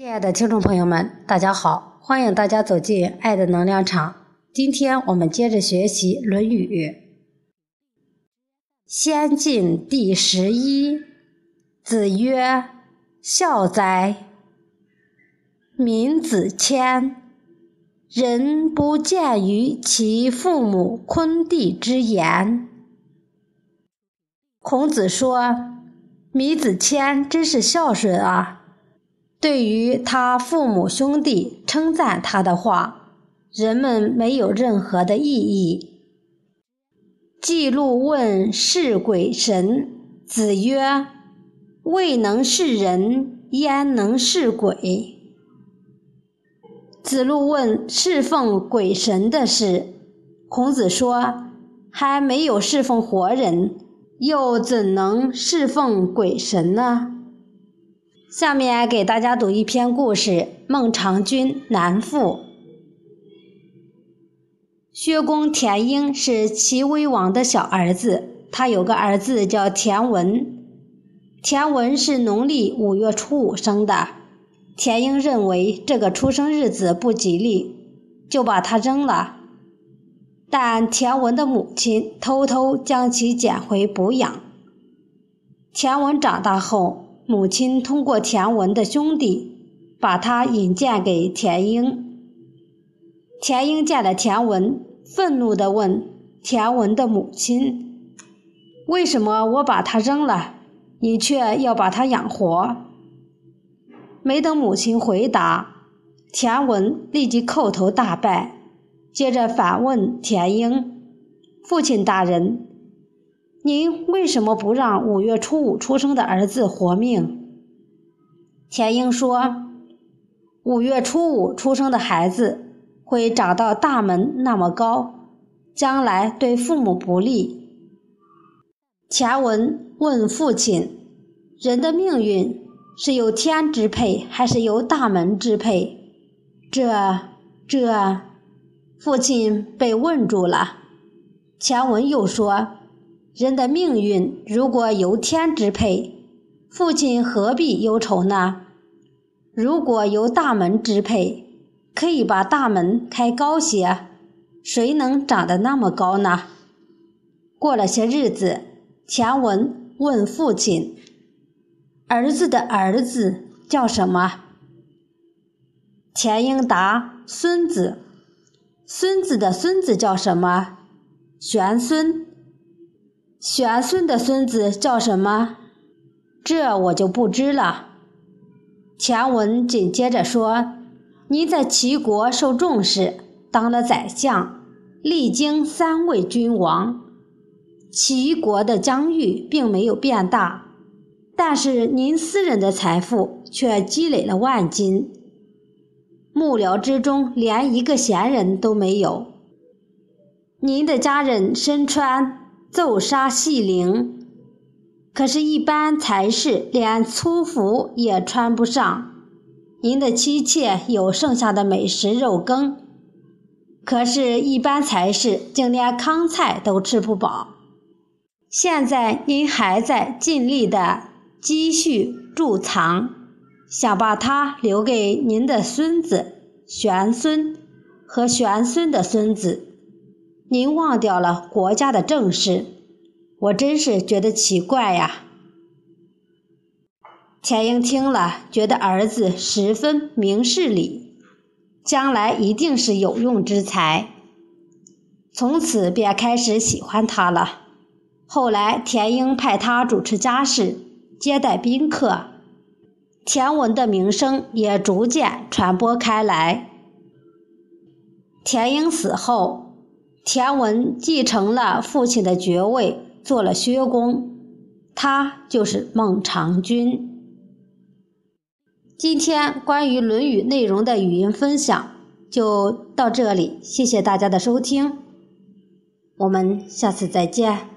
亲爱的听众朋友们，大家好！欢迎大家走进爱的能量场。今天我们接着学习《论语》，先进第十一。子曰：“孝哉！闵子骞，人不见于其父母昆弟之言。”孔子说：“闵子骞真是孝顺啊！”对于他父母兄弟称赞他的话，人们没有任何的异议。记录问是鬼神，子曰：“未能是人，焉能是鬼？”子路问侍奉鬼神的事，孔子说：“还没有侍奉活人，又怎能侍奉鬼神呢？”下面给大家读一篇故事：《孟尝君南父》。薛公田婴是齐威王的小儿子，他有个儿子叫田文。田文是农历五月初五生的，田婴认为这个出生日子不吉利，就把他扔了。但田文的母亲偷偷将其捡回补养。田文长大后。母亲通过田文的兄弟，把他引荐给田英。田英见了田文，愤怒地问田文的母亲：“为什么我把他扔了，你却要把他养活？”没等母亲回答，田文立即叩头大拜，接着反问田英：“父亲大人。”您为什么不让五月初五出生的儿子活命？田英说：“五月初五出生的孩子会长到大门那么高，将来对父母不利。”钱文问父亲：“人的命运是由天支配，还是由大门支配？”这这，父亲被问住了。钱文又说。人的命运如果由天支配，父亲何必忧愁呢？如果由大门支配，可以把大门开高些，谁能长得那么高呢？过了些日子，钱文问父亲：“儿子的儿子叫什么？”钱英答：“孙子。”孙子的孙子叫什么？玄孙。玄孙的孙子叫什么？这我就不知了。前文紧接着说：“您在齐国受重视，当了宰相，历经三位君王，齐国的疆域并没有变大，但是您私人的财富却积累了万金。幕僚之中连一个闲人都没有。您的家人身穿。”奏杀细绫，可是，一般才士连粗服也穿不上。您的妻妾有剩下的美食肉羹，可是，一般才士竟连糠菜都吃不饱。现在您还在尽力的积蓄贮藏，想把它留给您的孙子玄孙和玄孙的孙子。您忘掉了国家的政事，我真是觉得奇怪呀。田英听了，觉得儿子十分明事理，将来一定是有用之才，从此便开始喜欢他了。后来，田英派他主持家事，接待宾客，田文的名声也逐渐传播开来。田英死后。田文继承了父亲的爵位，做了薛公，他就是孟尝君。今天关于《论语》内容的语音分享就到这里，谢谢大家的收听，我们下次再见。